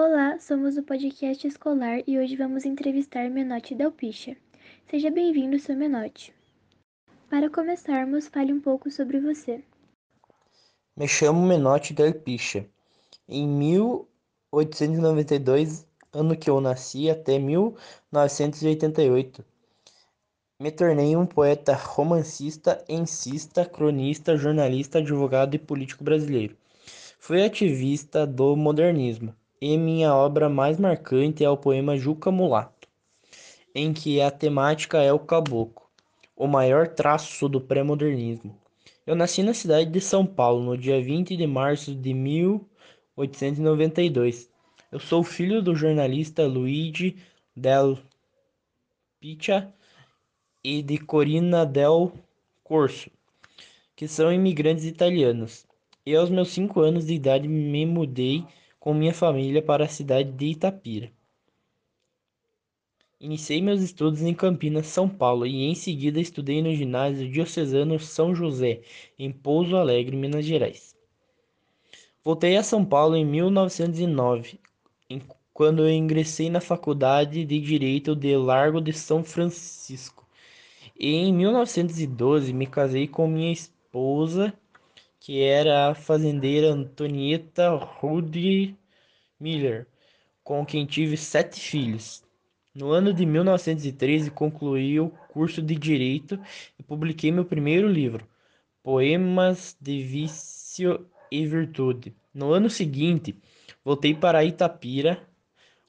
Olá, somos o podcast escolar e hoje vamos entrevistar Menotti Delpicha. Seja bem-vindo, seu Menotti. Para começarmos, fale um pouco sobre você. Me chamo Menotti Delpicha. Em 1892, ano que eu nasci, até 1988, me tornei um poeta romancista, ensista, cronista, jornalista, advogado e político brasileiro. Fui ativista do modernismo e minha obra mais marcante é o poema Juca Mulato, em que a temática é o caboclo, o maior traço do pré-modernismo. Eu nasci na cidade de São Paulo no dia 20 de março de 1892. Eu sou filho do jornalista Luigi Del Piccia e de Corina Del Corso, que são imigrantes italianos. E aos meus cinco anos de idade me mudei com minha família para a cidade de Itapira. Iniciei meus estudos em Campinas, São Paulo, e em seguida estudei no ginásio diocesano São José, em Pouso Alegre, Minas Gerais. Voltei a São Paulo em 1909, quando eu ingressei na Faculdade de Direito de Largo de São Francisco. E em 1912 me casei com minha esposa que era a fazendeira Antonieta Rudy Miller, com quem tive sete filhos. No ano de 1913 concluí o curso de Direito e publiquei meu primeiro livro, Poemas de Vício e Virtude. No ano seguinte, voltei para Itapira,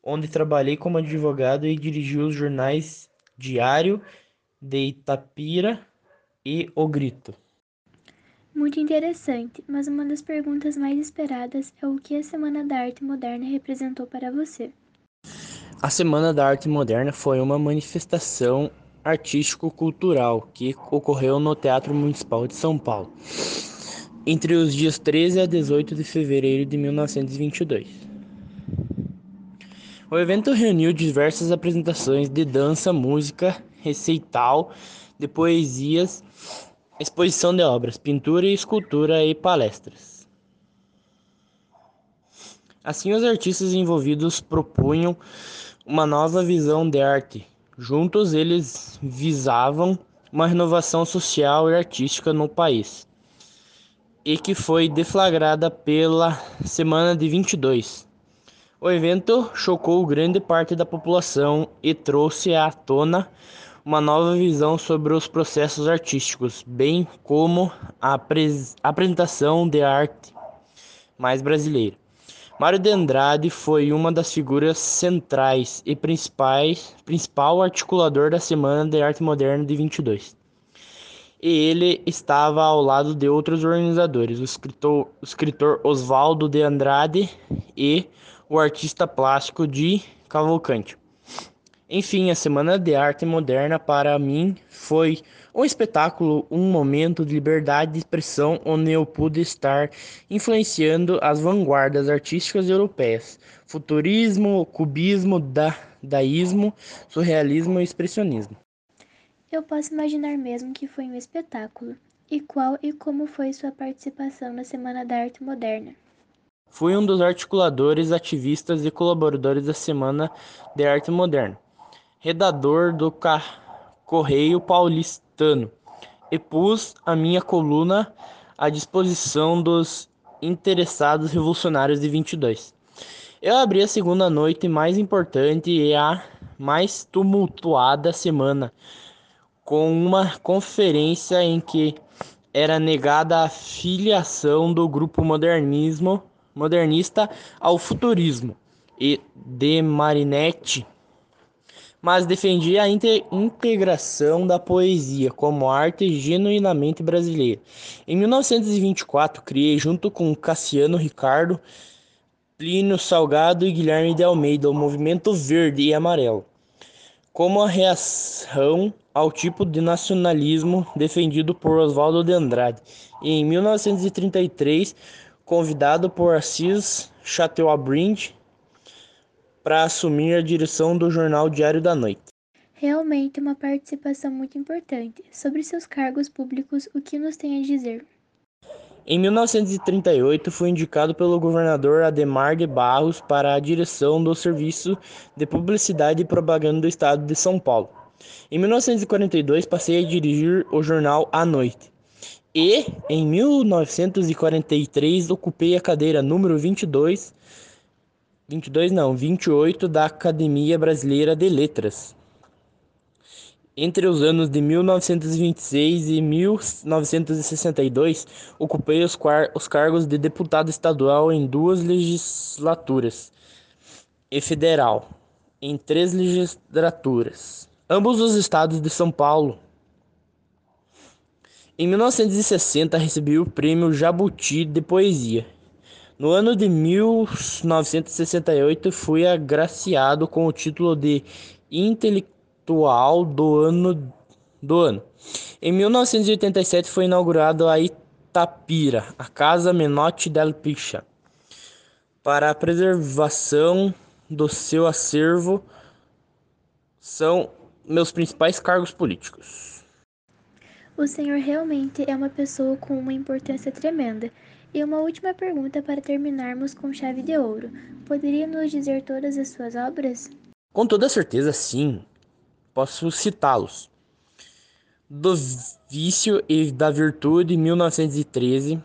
onde trabalhei como advogado e dirigi os jornais Diário de Itapira e O Grito. Muito interessante, mas uma das perguntas mais esperadas é o que a Semana da Arte Moderna representou para você. A Semana da Arte Moderna foi uma manifestação artístico-cultural que ocorreu no Teatro Municipal de São Paulo entre os dias 13 a 18 de fevereiro de 1922. O evento reuniu diversas apresentações de dança, música, recital, de poesias exposição de obras, pintura e escultura e palestras. Assim, os artistas envolvidos propunham uma nova visão de arte. Juntos, eles visavam uma renovação social e artística no país, e que foi deflagrada pela Semana de 22. O evento chocou grande parte da população e trouxe à tona uma nova visão sobre os processos artísticos, bem como a apresentação de arte mais brasileira. Mário de Andrade foi uma das figuras centrais e principais, principal articulador da Semana de Arte Moderna de 22. E ele estava ao lado de outros organizadores, o escritor, o escritor Oswaldo de Andrade e o artista plástico de Cavalcante. Enfim, a Semana de Arte Moderna para mim foi um espetáculo, um momento de liberdade de expressão onde eu pude estar influenciando as vanguardas artísticas europeias: futurismo, cubismo, dadaísmo, surrealismo e expressionismo. Eu posso imaginar mesmo que foi um espetáculo. E qual e como foi sua participação na Semana da Arte Moderna? Fui um dos articuladores, ativistas e colaboradores da Semana de Arte Moderna redator do Correio Paulistano, e pus a minha coluna à disposição dos interessados revolucionários de 22. Eu abri a segunda noite mais importante e a mais tumultuada semana com uma conferência em que era negada a filiação do grupo modernismo modernista ao futurismo e de Marinetti mas defendia a integração da poesia como arte genuinamente brasileira. Em 1924, criei, junto com Cassiano Ricardo, Plínio Salgado e Guilherme de Almeida, o Movimento Verde e Amarelo, como a reação ao tipo de nacionalismo defendido por Oswaldo de Andrade. E em 1933, convidado por Assis Chateaubriand, para assumir a direção do jornal Diário da Noite. Realmente uma participação muito importante. Sobre seus cargos públicos, o que nos tem a dizer? Em 1938, foi indicado pelo governador Ademar de Barros para a direção do Serviço de Publicidade e Propaganda do Estado de São Paulo. Em 1942, passei a dirigir o jornal à noite. E, em 1943, ocupei a cadeira número 22, 22 não, 28 da Academia Brasileira de Letras. Entre os anos de 1926 e 1962, ocupei os, os cargos de deputado estadual em duas legislaturas e federal em três legislaturas, ambos os estados de São Paulo. Em 1960, recebi o prêmio Jabuti de Poesia. No ano de 1968, fui agraciado com o título de intelectual do ano do ano. Em 1987 foi inaugurado a Itapira, a Casa Menotti del Picha, para a preservação do seu acervo são meus principais cargos políticos. O senhor realmente é uma pessoa com uma importância tremenda. E uma última pergunta para terminarmos com chave de ouro. Poderia nos dizer todas as suas obras? Com toda certeza, sim. Posso citá-los: Do Vício e da Virtude, 1913,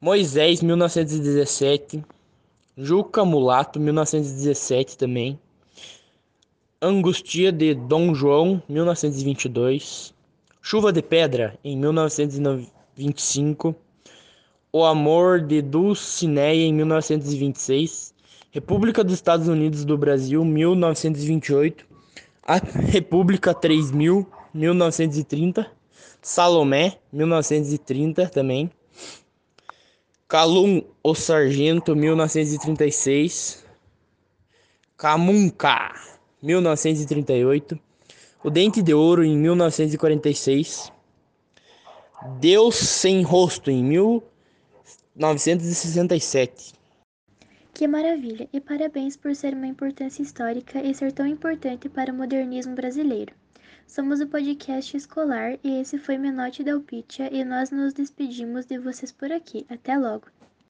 Moisés, 1917, Juca Mulato, 1917 também, Angustia de Dom João, 1922, Chuva de Pedra, em 1925, O Amor de Dulcineia, em 1926, República dos Estados Unidos do Brasil, 1928, a República 3000, 1930. Salomé, 1930 também. Calum, o Sargento, 1936. Camunca, 1938. O Dente de Ouro, em 1946. Deus Sem Rosto, em 1967. Que maravilha! E parabéns por ser uma importância histórica e ser tão importante para o modernismo brasileiro. Somos o podcast escolar e esse foi Menotti Delpitia e nós nos despedimos de vocês por aqui. Até logo!